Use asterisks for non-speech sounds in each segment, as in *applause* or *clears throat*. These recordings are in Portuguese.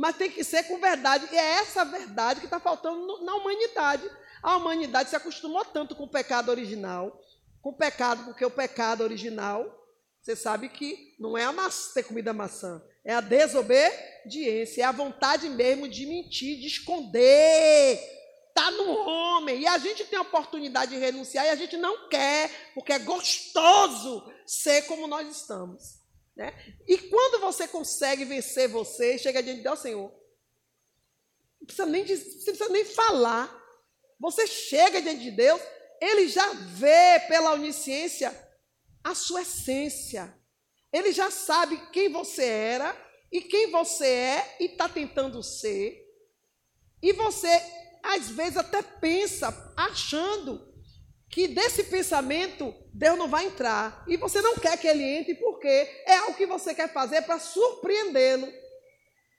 mas tem que ser com verdade. E é essa verdade que está faltando na humanidade. A humanidade se acostumou tanto com o pecado original, com o pecado, porque o pecado original, você sabe que não é a maçã, ter comida maçã, é a desobediência, é a vontade mesmo de mentir, de esconder. Está no homem. E a gente tem a oportunidade de renunciar e a gente não quer, porque é gostoso ser como nós estamos. Né? E quando você consegue vencer você, chega diante de Deus, Senhor, não precisa nem, não precisa nem falar. Você chega diante de Deus, Ele já vê pela onisciência a sua essência. Ele já sabe quem você era e quem você é e está tentando ser. E você, às vezes, até pensa, achando que desse pensamento Deus não vai entrar. E você não quer que ele entre porque é algo que você quer fazer para surpreendê-lo.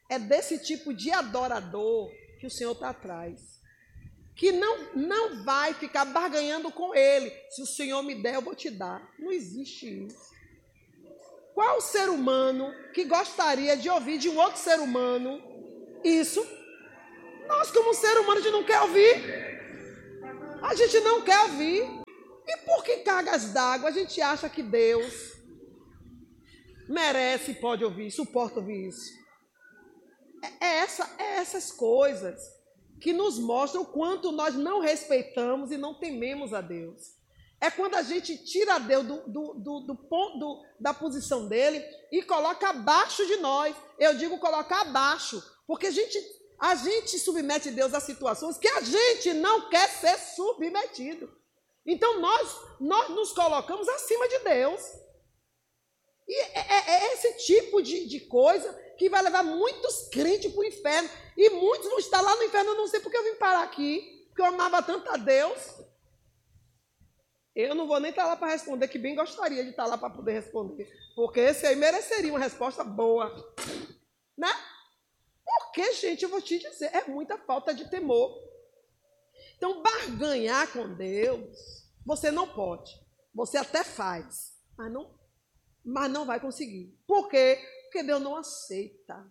É desse tipo de adorador que o Senhor está atrás. Que não, não vai ficar barganhando com ele. Se o Senhor me der, eu vou te dar. Não existe isso. Qual ser humano que gostaria de ouvir de um outro ser humano isso? Nós, como ser humano, a gente não quer ouvir. A gente não quer ouvir. E por que cargas d'água a gente acha que Deus merece, pode ouvir, suporta ouvir isso? É, é, essa, é essas coisas que nos mostram o quanto nós não respeitamos e não tememos a Deus. É quando a gente tira Deus do, do, do, do ponto da posição dele e coloca abaixo de nós. Eu digo colocar abaixo, porque a gente a gente submete Deus a situações que a gente não quer ser submetido. Então nós, nós nos colocamos acima de Deus. E é, é, é esse tipo de, de, coisa que vai levar muitos crentes para o inferno. E muitos vão estar lá no inferno. Eu não sei porque eu vim parar aqui, porque eu amava tanto a Deus. Eu não vou nem estar lá para responder, que bem gostaria de estar lá para poder responder. Porque esse aí mereceria uma resposta boa. Né? Porque, gente, eu vou te dizer, é muita falta de temor. Então, barganhar com Deus, você não pode. Você até faz, mas não, mas não vai conseguir. Por quê? Porque Deus não aceita.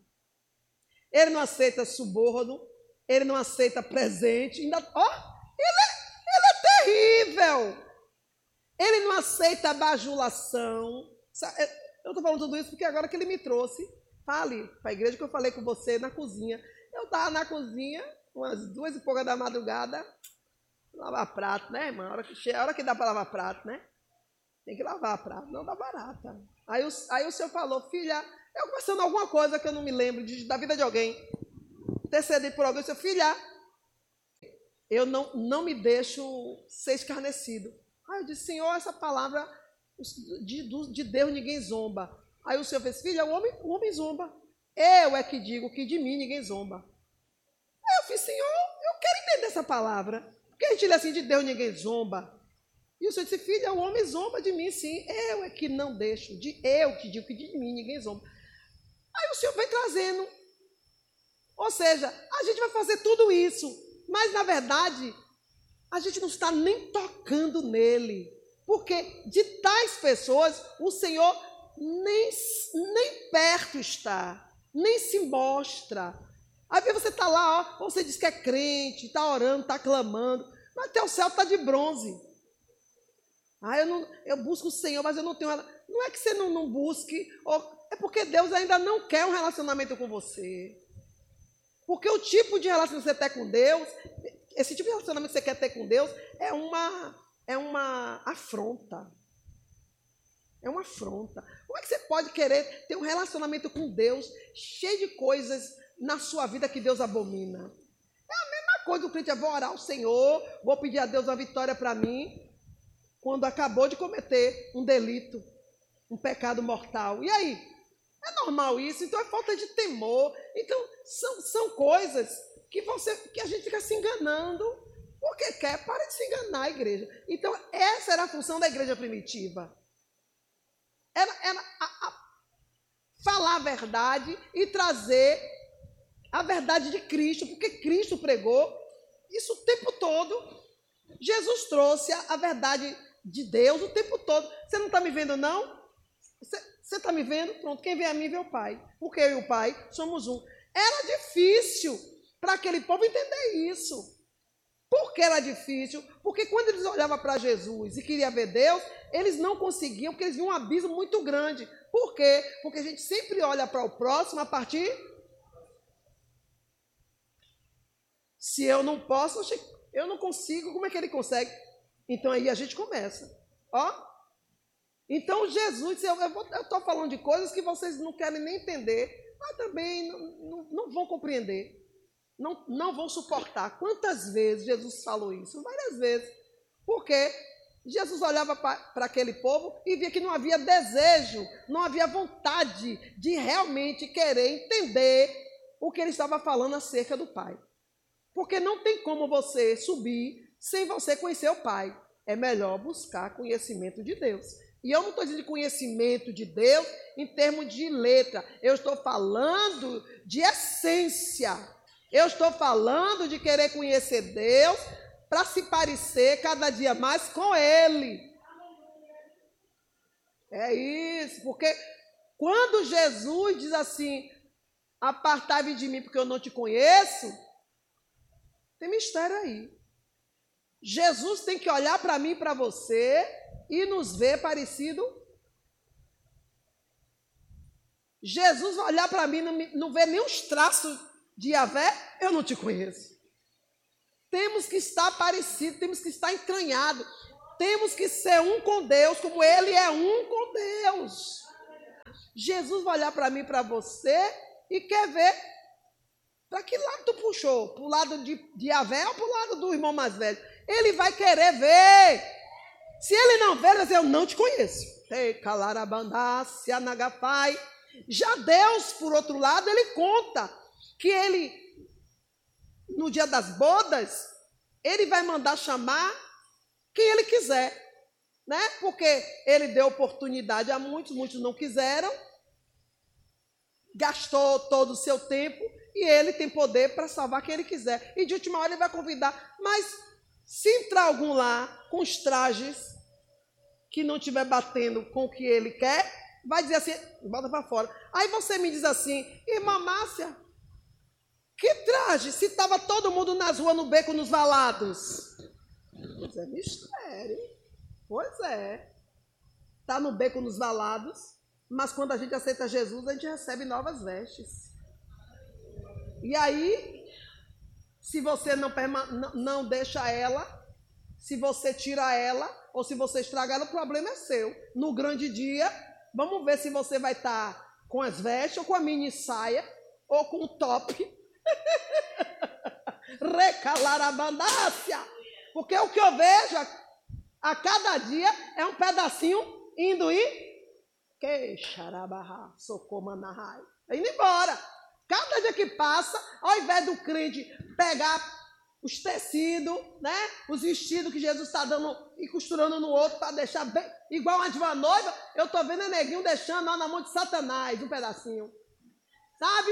Ele não aceita suborno, ele não aceita presente. Ainda, ó, ele, é, ele é terrível. Ele não aceita bajulação. Eu estou falando tudo isso porque agora que ele me trouxe Fale para a igreja que eu falei com você na cozinha. Eu estava na cozinha, umas duas e pouca da madrugada, lavar prato, né, irmã? A hora que, a hora que dá para lavar prato, né? Tem que lavar prato, não dá barata. Aí o, aí o senhor falou, filha, eu conversando alguma coisa que eu não me lembro de, da vida de alguém. Intercedi por alguém, seu filha, eu não, não me deixo ser escarnecido. Aí eu disse, Senhor, essa palavra de, de Deus ninguém zomba. Aí o Senhor fez, filha, o homem, o homem zomba. Eu é que digo que de mim ninguém zomba. Aí eu fiz, Senhor, eu quero entender essa palavra. Porque a gente lê assim, de Deus ninguém zomba. E o Senhor disse, filha, o homem zomba de mim, sim. Eu é que não deixo. De eu que digo que de mim ninguém zomba. Aí o Senhor vem trazendo. Ou seja, a gente vai fazer tudo isso. Mas, na verdade, a gente não está nem tocando nele. Porque de tais pessoas, o Senhor nem, nem perto está, nem se mostra. Aí você está lá, ó, você diz que é crente, está orando, está clamando, mas até o céu está de bronze. Ah, eu, não, eu busco o Senhor, mas eu não tenho. Não é que você não, não busque, é porque Deus ainda não quer um relacionamento com você. Porque o tipo de relacionamento que você tem com Deus, esse tipo de relacionamento que você quer ter com Deus, é uma, é uma afronta. É uma afronta. Como é que você pode querer ter um relacionamento com Deus cheio de coisas na sua vida que Deus abomina? É a mesma coisa o crente, eu vou orar ao Senhor, vou pedir a Deus uma vitória para mim, quando acabou de cometer um delito, um pecado mortal. E aí? É normal isso? Então é falta de temor. Então são, são coisas que, você, que a gente fica se enganando porque quer. Para de se enganar, igreja. Então essa era a função da igreja primitiva era, era a, a, falar a verdade e trazer a verdade de Cristo, porque Cristo pregou isso o tempo todo. Jesus trouxe a, a verdade de Deus o tempo todo. Você não está me vendo, não? Você está me vendo? Pronto, quem vê a mim vê o Pai. Porque eu e o Pai somos um. Era difícil para aquele povo entender isso. Por que era difícil? Porque quando eles olhavam para Jesus e queriam ver Deus, eles não conseguiam, porque eles viam um abismo muito grande. Por quê? Porque a gente sempre olha para o próximo a partir. Se eu não posso, eu não consigo, como é que ele consegue? Então aí a gente começa. Ó. Então Jesus, eu estou falando de coisas que vocês não querem nem entender, mas também não, não, não vão compreender não, não vão suportar. Quantas vezes Jesus falou isso? Várias vezes. Porque Jesus olhava para aquele povo e via que não havia desejo, não havia vontade de realmente querer entender o que ele estava falando acerca do Pai. Porque não tem como você subir sem você conhecer o Pai. É melhor buscar conhecimento de Deus. E eu não estou dizendo conhecimento de Deus em termos de letra. Eu estou falando de essência. Eu estou falando de querer conhecer Deus para se parecer cada dia mais com Ele. É isso, porque quando Jesus diz assim: apartai-vos de mim porque eu não te conheço, tem mistério aí. Jesus tem que olhar para mim e para você e nos ver parecido. Jesus vai olhar para mim, não, não vê nem os traços de Yahvé, eu não te conheço. Temos que estar parecido, temos que estar entranhado. Temos que ser um com Deus, como Ele é um com Deus. Jesus vai olhar para mim, para você, e quer ver para que lado tu puxou? Para o lado de, de Yahvé ou para o lado do irmão mais velho? Ele vai querer ver. Se ele não ver, ele vai dizer, eu não te conheço. Já Deus, por outro lado, ele conta que ele, no dia das bodas, ele vai mandar chamar quem ele quiser, né? Porque ele deu oportunidade a muitos, muitos não quiseram, gastou todo o seu tempo e ele tem poder para salvar quem ele quiser. E de última hora ele vai convidar, mas se entrar algum lá com os trajes que não estiver batendo com o que ele quer, vai dizer assim, bota para fora. Aí você me diz assim, irmã Márcia, que traje? Se estava todo mundo nas ruas, no beco, nos valados. Pois é mistério. Pois é. Está no beco, nos valados. Mas quando a gente aceita Jesus, a gente recebe novas vestes. E aí, se você não, não deixa ela, se você tira ela, ou se você estraga ela, o problema é seu. No grande dia, vamos ver se você vai estar tá com as vestes, ou com a mini saia, ou com o top, *laughs* Recalar a bandácia. Porque o que eu vejo a, cada dia é um pedacinho indo e que xarabarra, socomanahai. Indo embora. Cada dia que passa, ao invés do crente pegar os tecidos, né? Os vestidos que Jesus está dando e costurando no outro para deixar bem igual uma de uma noiva, eu estou vendo a neguinho deixando lá na mão de Satanás um pedacinho. Sabe?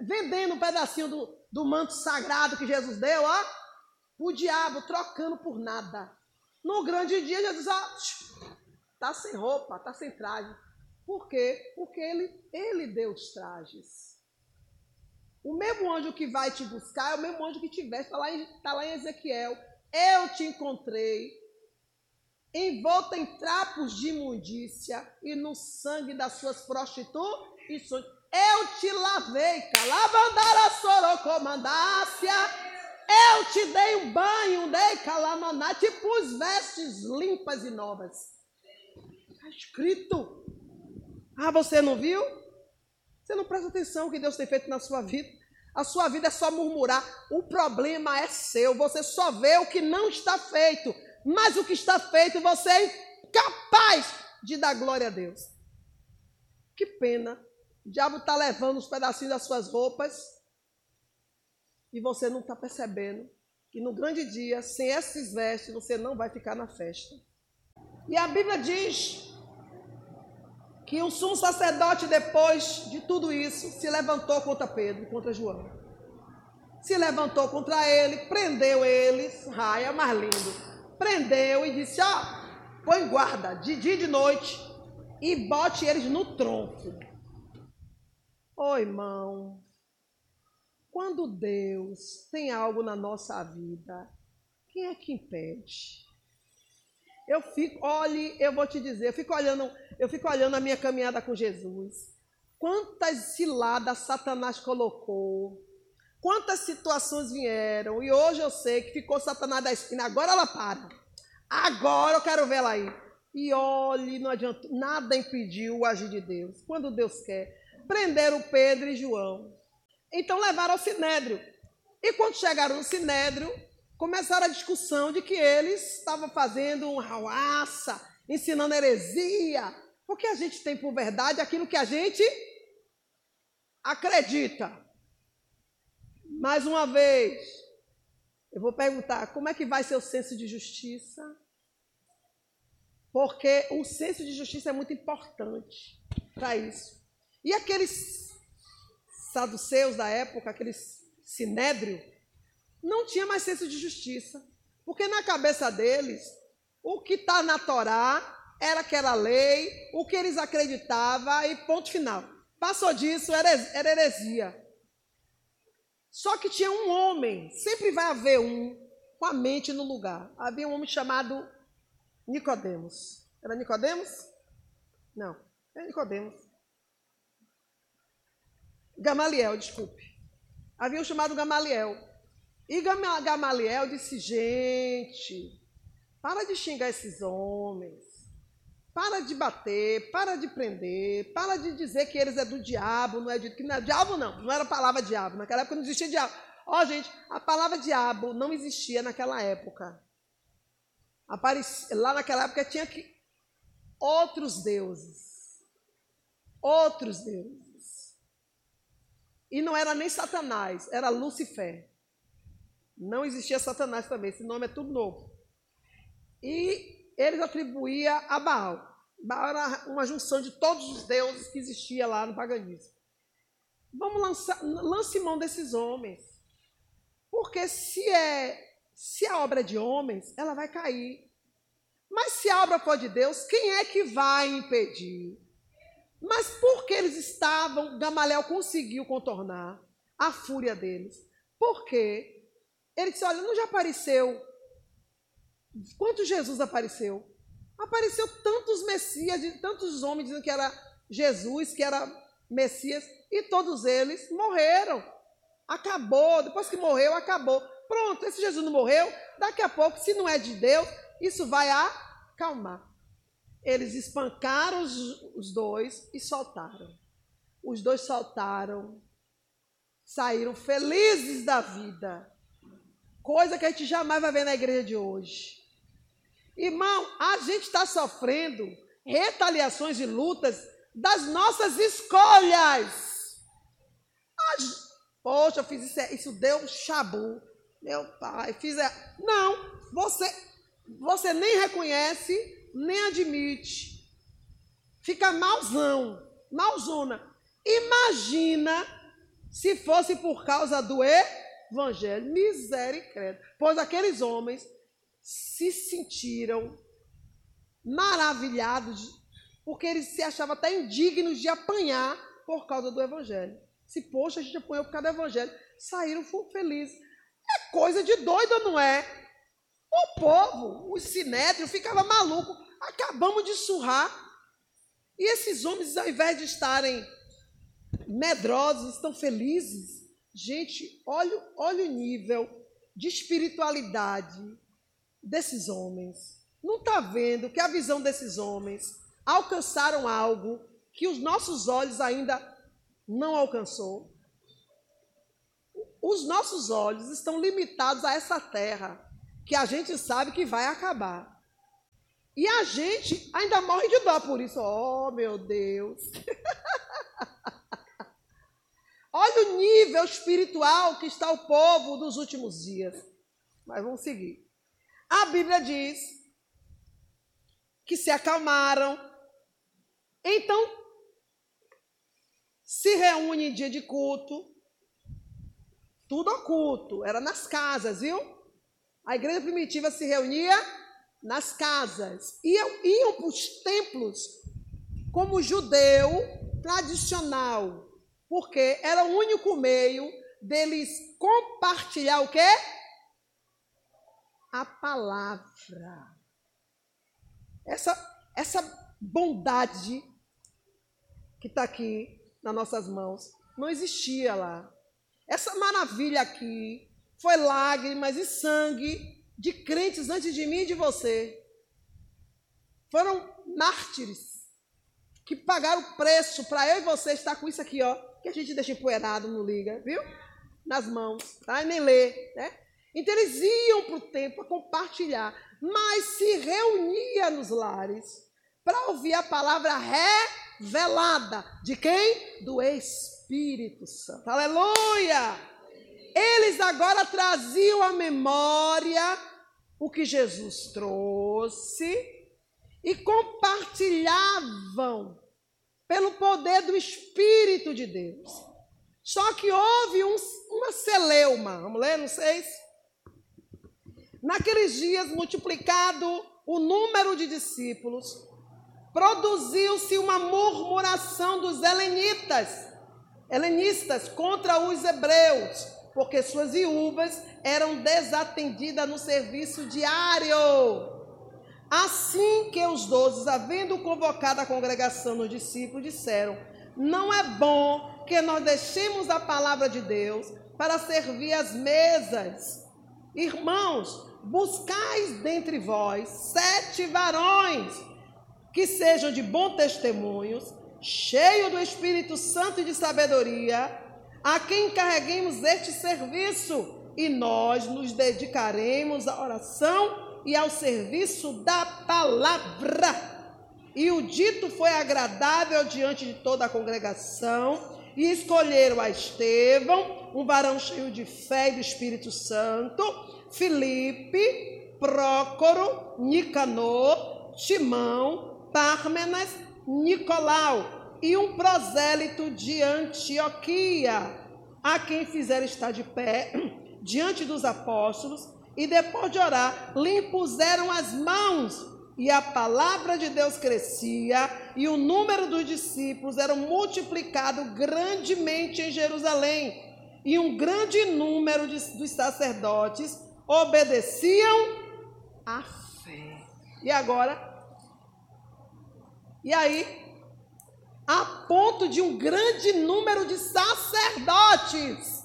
Vendendo um pedacinho do, do manto sagrado que Jesus deu, ó, o diabo trocando por nada. No grande dia, Jesus ó, tá sem roupa, tá sem traje. Por quê? Porque ele, ele deu os trajes. O mesmo anjo que vai te buscar é o mesmo anjo que te veste. Está lá, tá lá em Ezequiel. Eu te encontrei envolta em trapos de imundícia e no sangue das suas prostituições. Eu te lavei, calavandara sorocomandácia. Eu te dei um banho, dei calamaná, te pus vestes limpas e novas. Está escrito. Ah, você não viu? Você não presta atenção no que Deus tem feito na sua vida. A sua vida é só murmurar. O problema é seu. Você só vê o que não está feito. Mas o que está feito, você é incapaz de dar glória a Deus. Que pena o diabo está levando os pedacinhos das suas roupas e você não está percebendo que no grande dia, sem esses vestes, você não vai ficar na festa. E a Bíblia diz que o sumo sacerdote, depois de tudo isso, se levantou contra Pedro, contra João. Se levantou contra ele, prendeu eles, raia mais lindo. Prendeu e disse: Ó, põe guarda de dia e de noite e bote eles no tronco. Oh, irmão, quando Deus tem algo na nossa vida, quem é que impede? Eu fico, olhe, eu vou te dizer, eu fico olhando, eu fico olhando a minha caminhada com Jesus. Quantas ciladas Satanás colocou, quantas situações vieram, e hoje eu sei que ficou Satanás da esquina, agora ela para. Agora eu quero ver ela aí. E olhe, não adianta, nada impediu o agir de Deus. Quando Deus quer. Prenderam Pedro e João. Então levaram ao Sinédrio. E quando chegaram no Sinédrio, começaram a discussão de que eles estavam fazendo uma rauaça, ensinando heresia, porque a gente tem por verdade aquilo que a gente acredita. Mais uma vez, eu vou perguntar: como é que vai ser o senso de justiça? Porque o senso de justiça é muito importante para isso. E aqueles saduceus da época, aqueles sinédrio, não tinha mais senso de justiça. Porque na cabeça deles, o que está na Torá era aquela lei, o que eles acreditavam e ponto final. Passou disso, era, heresia. Só que tinha um homem, sempre vai haver um, com a mente no lugar. Havia um homem chamado Nicodemos. Era Nicodemos? Não, era Nicodemos. Gamaliel, desculpe. Havia um chamado Gamaliel. E Gamaliel disse: gente, para de xingar esses homens. Para de bater, para de prender, para de dizer que eles é do diabo, não é dito que não é diabo, não, não era a palavra diabo, naquela época não existia diabo. Ó, oh, gente, a palavra diabo não existia naquela época. Aparecia, lá naquela época tinha que outros deuses. Outros deuses. E não era nem Satanás, era Lucifer. Não existia Satanás também, esse nome é tudo novo. E eles atribuíam a Baal. Baal era uma junção de todos os deuses que existia lá no paganismo. Vamos lançar, lance mão desses homens. Porque se é se a obra é de homens, ela vai cair. Mas se a obra for de Deus, quem é que vai impedir? Mas por que eles estavam, Gamaliel conseguiu contornar a fúria deles? Porque ele disse: Olha, não já apareceu. Quanto Jesus apareceu? Apareceu tantos Messias, tantos homens dizendo que era Jesus, que era Messias, e todos eles morreram. Acabou, depois que morreu, acabou. Pronto, esse Jesus não morreu, daqui a pouco, se não é de Deus, isso vai acalmar. Eles espancaram os, os dois e soltaram. Os dois soltaram, saíram felizes da vida. Coisa que a gente jamais vai ver na igreja de hoje. Irmão, a gente está sofrendo retaliações e lutas das nossas escolhas. Poxa, eu fiz isso, isso deu um chabu. Meu pai, fiz. Não, você, você nem reconhece, nem admite. Fica mauzão, mauzona. Imagina se fosse por causa do evangelho. Misericórdia. Pois aqueles homens se sentiram maravilhados, porque eles se achavam até indignos de apanhar por causa do evangelho. Se, poxa, a gente apanhou por causa do evangelho. Saíram felizes. É coisa de doido, não é? O povo, o sinédrio, ficava maluco. Acabamos de surrar. E esses homens, ao invés de estarem medrosos, estão felizes. Gente, olha, olha o nível de espiritualidade desses homens. Não está vendo que a visão desses homens alcançaram algo que os nossos olhos ainda não alcançou? Os nossos olhos estão limitados a essa terra, que a gente sabe que vai acabar. E a gente ainda morre de dó por isso. Oh, meu Deus! *laughs* Olha o nível espiritual que está o povo dos últimos dias. Mas vamos seguir. A Bíblia diz que se acalmaram. Então, se reúne em dia de culto, tudo oculto, era nas casas, viu? A igreja primitiva se reunia nas casas. Iam, iam para os templos como judeu tradicional, porque era o único meio deles compartilhar o quê? A palavra. Essa, essa bondade que está aqui nas nossas mãos não existia lá. Essa maravilha aqui foi lágrimas e sangue de crentes antes de mim e de você. Foram mártires que pagaram o preço para eu e você estar com isso aqui, ó, que a gente deixa empoeirado, não liga, viu? Nas mãos, tá? E nem lê, né? Então eles iam para o templo para compartilhar, mas se reunia nos lares para ouvir a palavra revelada de quem? Do Espírito Santo. Aleluia! Eles agora traziam à memória o que Jesus trouxe e compartilhavam pelo poder do Espírito de Deus. Só que houve um, uma celeuma, vamos ler no 6? Naqueles dias, multiplicado o número de discípulos, produziu-se uma murmuração dos helenitas, helenistas contra os hebreus, porque suas viúvas eram desatendidas no serviço diário. Assim que os doze, havendo convocado a congregação nos discípulos, disseram: Não é bom que nós deixemos a palavra de Deus para servir as mesas. Irmãos, buscais dentre vós sete varões que sejam de bom testemunhos, cheios do Espírito Santo e de sabedoria, a quem encarreguemos este serviço, e nós nos dedicaremos à oração e ao serviço da palavra. E o dito foi agradável diante de toda a congregação, e escolheram a Estevão, um varão cheio de fé e do Espírito Santo, Filipe, Prócoro, Nicanor, Timão, Pármenas, Nicolau e um prosélito de Antioquia, a quem fizeram estar de pé *clears throat* diante dos apóstolos e depois de orar, lhe impuseram as mãos. E a palavra de Deus crescia, e o número dos discípulos era multiplicado grandemente em Jerusalém. E um grande número de, dos sacerdotes obedeciam à fé. E agora? E aí? A ponto de um grande número de sacerdotes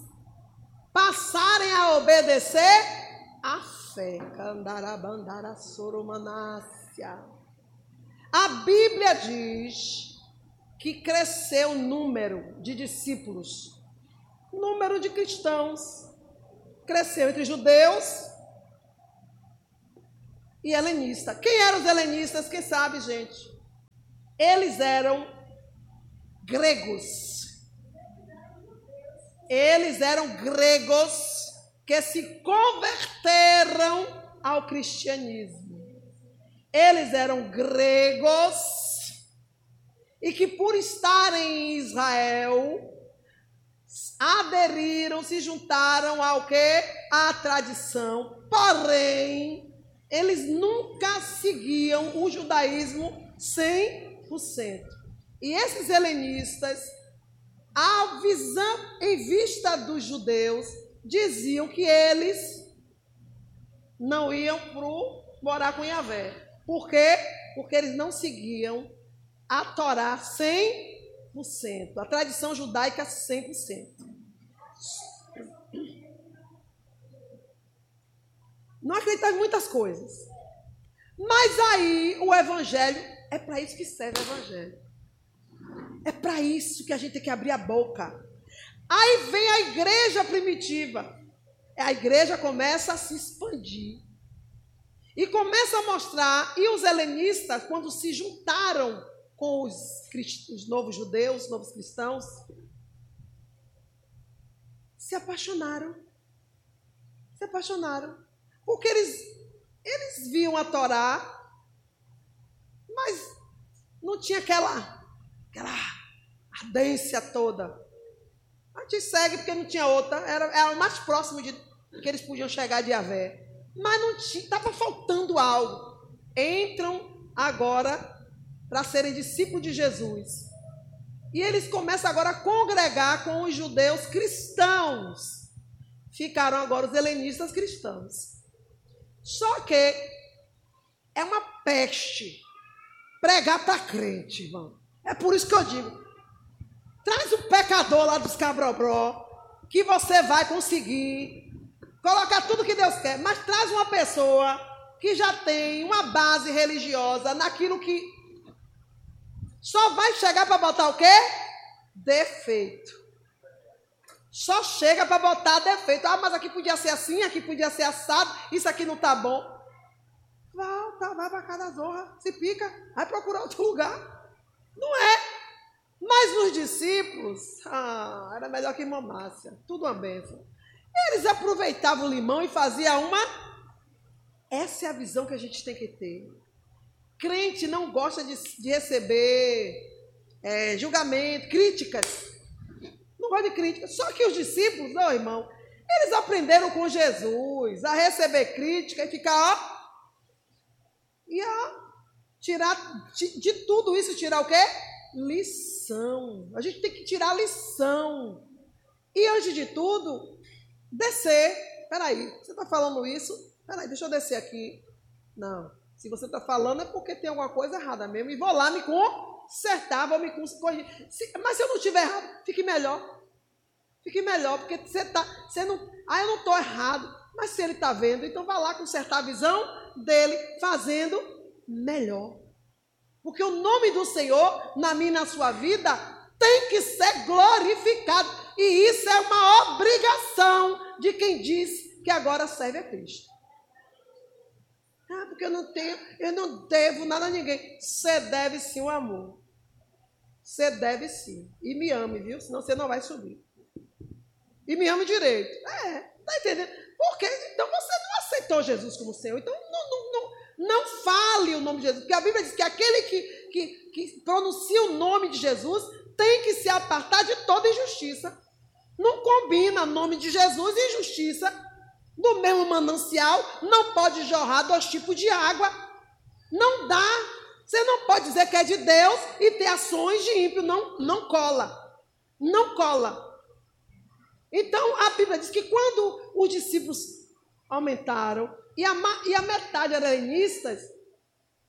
passarem a obedecer a fé. Candarabandara soromanácia. A Bíblia diz que cresceu o número de discípulos, número de cristãos. Cresceu entre judeus e helenistas. Quem eram os helenistas? Quem sabe, gente? Eles eram gregos. Eles eram gregos que se converteram ao cristianismo. Eles eram gregos e que, por estarem em Israel, aderiram, se juntaram ao que? À tradição. Porém, eles nunca seguiam o judaísmo 100%. E esses helenistas, a visão em vista dos judeus, diziam que eles não iam pro morar com Yahvé. Por quê? Porque eles não seguiam a Torá 100%, a tradição judaica 100%. Não acreditava em muitas coisas. Mas aí o evangelho é para isso que serve o evangelho. É para isso que a gente tem que abrir a boca. Aí vem a igreja primitiva. A igreja começa a se expandir. E começa a mostrar, e os helenistas, quando se juntaram com os, os novos judeus, os novos cristãos, se apaixonaram. Se apaixonaram. Porque eles, eles viam a Torá, mas não tinha aquela, aquela ardência toda. A gente segue porque não tinha outra, era, era o mais próximo de que eles podiam chegar de Avé. Mas não tinha, estava faltando algo. Entram agora para serem discípulos de Jesus. E eles começam agora a congregar com os judeus cristãos. Ficaram agora os helenistas cristãos. Só que é uma peste pregar para crente, irmão. É por isso que eu digo: traz o pecador lá dos cabrobró, que você vai conseguir colocar tudo que Deus quer, mas traz uma pessoa que já tem uma base religiosa naquilo que só vai chegar para botar o quê? Defeito. Só chega para botar defeito. Ah, mas aqui podia ser assim, aqui podia ser assado, isso aqui não tá bom. Volta, vai para cada zorra, se pica, vai procurar outro lugar. Não é. Mas os discípulos, ah, era melhor que irmã Márcia, tudo uma benção. Eles aproveitavam o limão e faziam uma. Essa é a visão que a gente tem que ter. Crente não gosta de, de receber é, julgamento, críticas. Não gosta de críticas. Só que os discípulos, não, irmão, eles aprenderam com Jesus a receber crítica e ficar, ó. E ó, tirar de tudo isso, tirar o quê? Lição. A gente tem que tirar lição. E antes de tudo, descer. Peraí, você está falando isso? Peraí, deixa eu descer aqui. Não. Se você está falando é porque tem alguma coisa errada mesmo. E vou lá me consertar, vou me corrigir. Mas se eu não estiver errado, fique melhor. Fique melhor, porque você está. Você não. Ah, eu não estou errado. Mas se ele está vendo, então vá lá consertar a visão dele, fazendo melhor. Porque o nome do Senhor, na minha e na sua vida, tem que ser glorificado. E isso é uma obrigação de quem diz que agora serve a Cristo. Ah, porque eu não tenho, eu não devo nada a ninguém. Você deve sim o amor. Você deve sim. E me ame, viu? Senão você não vai subir. E me ame direito. É, tá entendendo? Porque então você não aceitou Jesus como Senhor. Então não, não, não, não fale o nome de Jesus. Porque a Bíblia diz que aquele que, que, que pronuncia o nome de Jesus tem que se apartar de toda injustiça. Não combina nome de Jesus e injustiça. Do mesmo manancial não pode jorrar dois tipos de água. Não dá. Você não pode dizer que é de Deus e ter ações de ímpio. Não, não cola. Não cola. Então a Bíblia diz que quando os discípulos aumentaram e a, e a metade eram helenistas,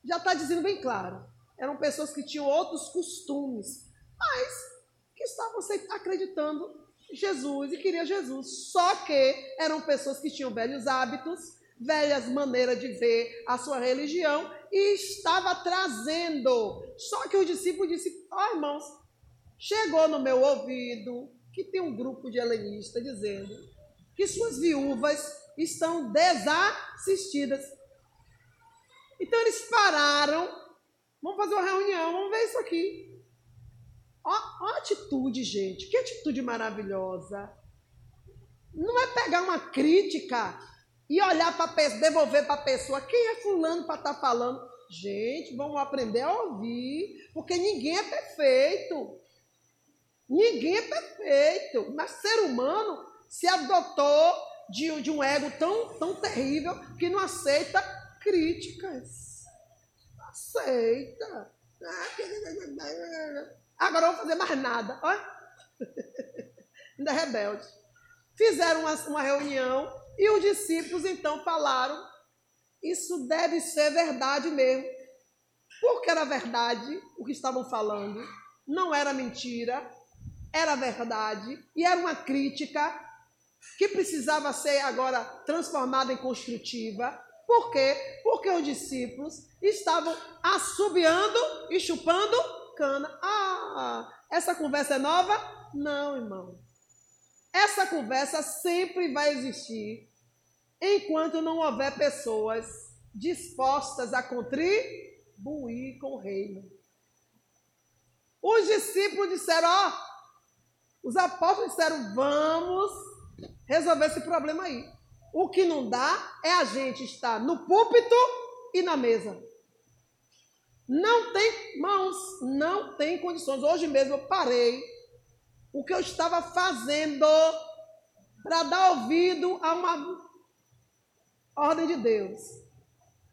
já está dizendo bem claro. Eram pessoas que tinham outros costumes, mas que estavam acreditando Jesus e queria Jesus. Só que eram pessoas que tinham velhos hábitos, velhas maneiras de ver a sua religião e estava trazendo. Só que o discípulo disse: Ó oh, irmãos, chegou no meu ouvido que tem um grupo de helenistas dizendo que suas viúvas estão desassistidas. Então eles pararam, vamos fazer uma reunião, vamos ver isso aqui. Ó, ó atitude, gente. Que atitude maravilhosa. Não é pegar uma crítica e olhar para devolver para a pessoa. Quem é fulano para estar tá falando? Gente, vamos aprender a ouvir, porque ninguém é perfeito. Ninguém é perfeito. Mas ser humano se adotou de, de um ego tão, tão terrível que não aceita críticas. Aceita. Agora não vou fazer mais nada. Olha. *laughs* Ainda é rebelde. Fizeram uma, uma reunião e os discípulos então falaram: Isso deve ser verdade mesmo. Porque era verdade o que estavam falando, não era mentira, era verdade e era uma crítica que precisava ser agora transformada em construtiva. Por quê? Porque os discípulos estavam assobiando e chupando bacana. Ah, essa conversa é nova? Não, irmão. Essa conversa sempre vai existir enquanto não houver pessoas dispostas a contribuir com o reino. Os discípulos disseram: Ó, os apóstolos disseram: Vamos resolver esse problema aí. O que não dá é a gente estar no púlpito e na mesa. Não tem mãos, não tem condições. Hoje mesmo eu parei o que eu estava fazendo para dar ouvido a uma ordem de Deus.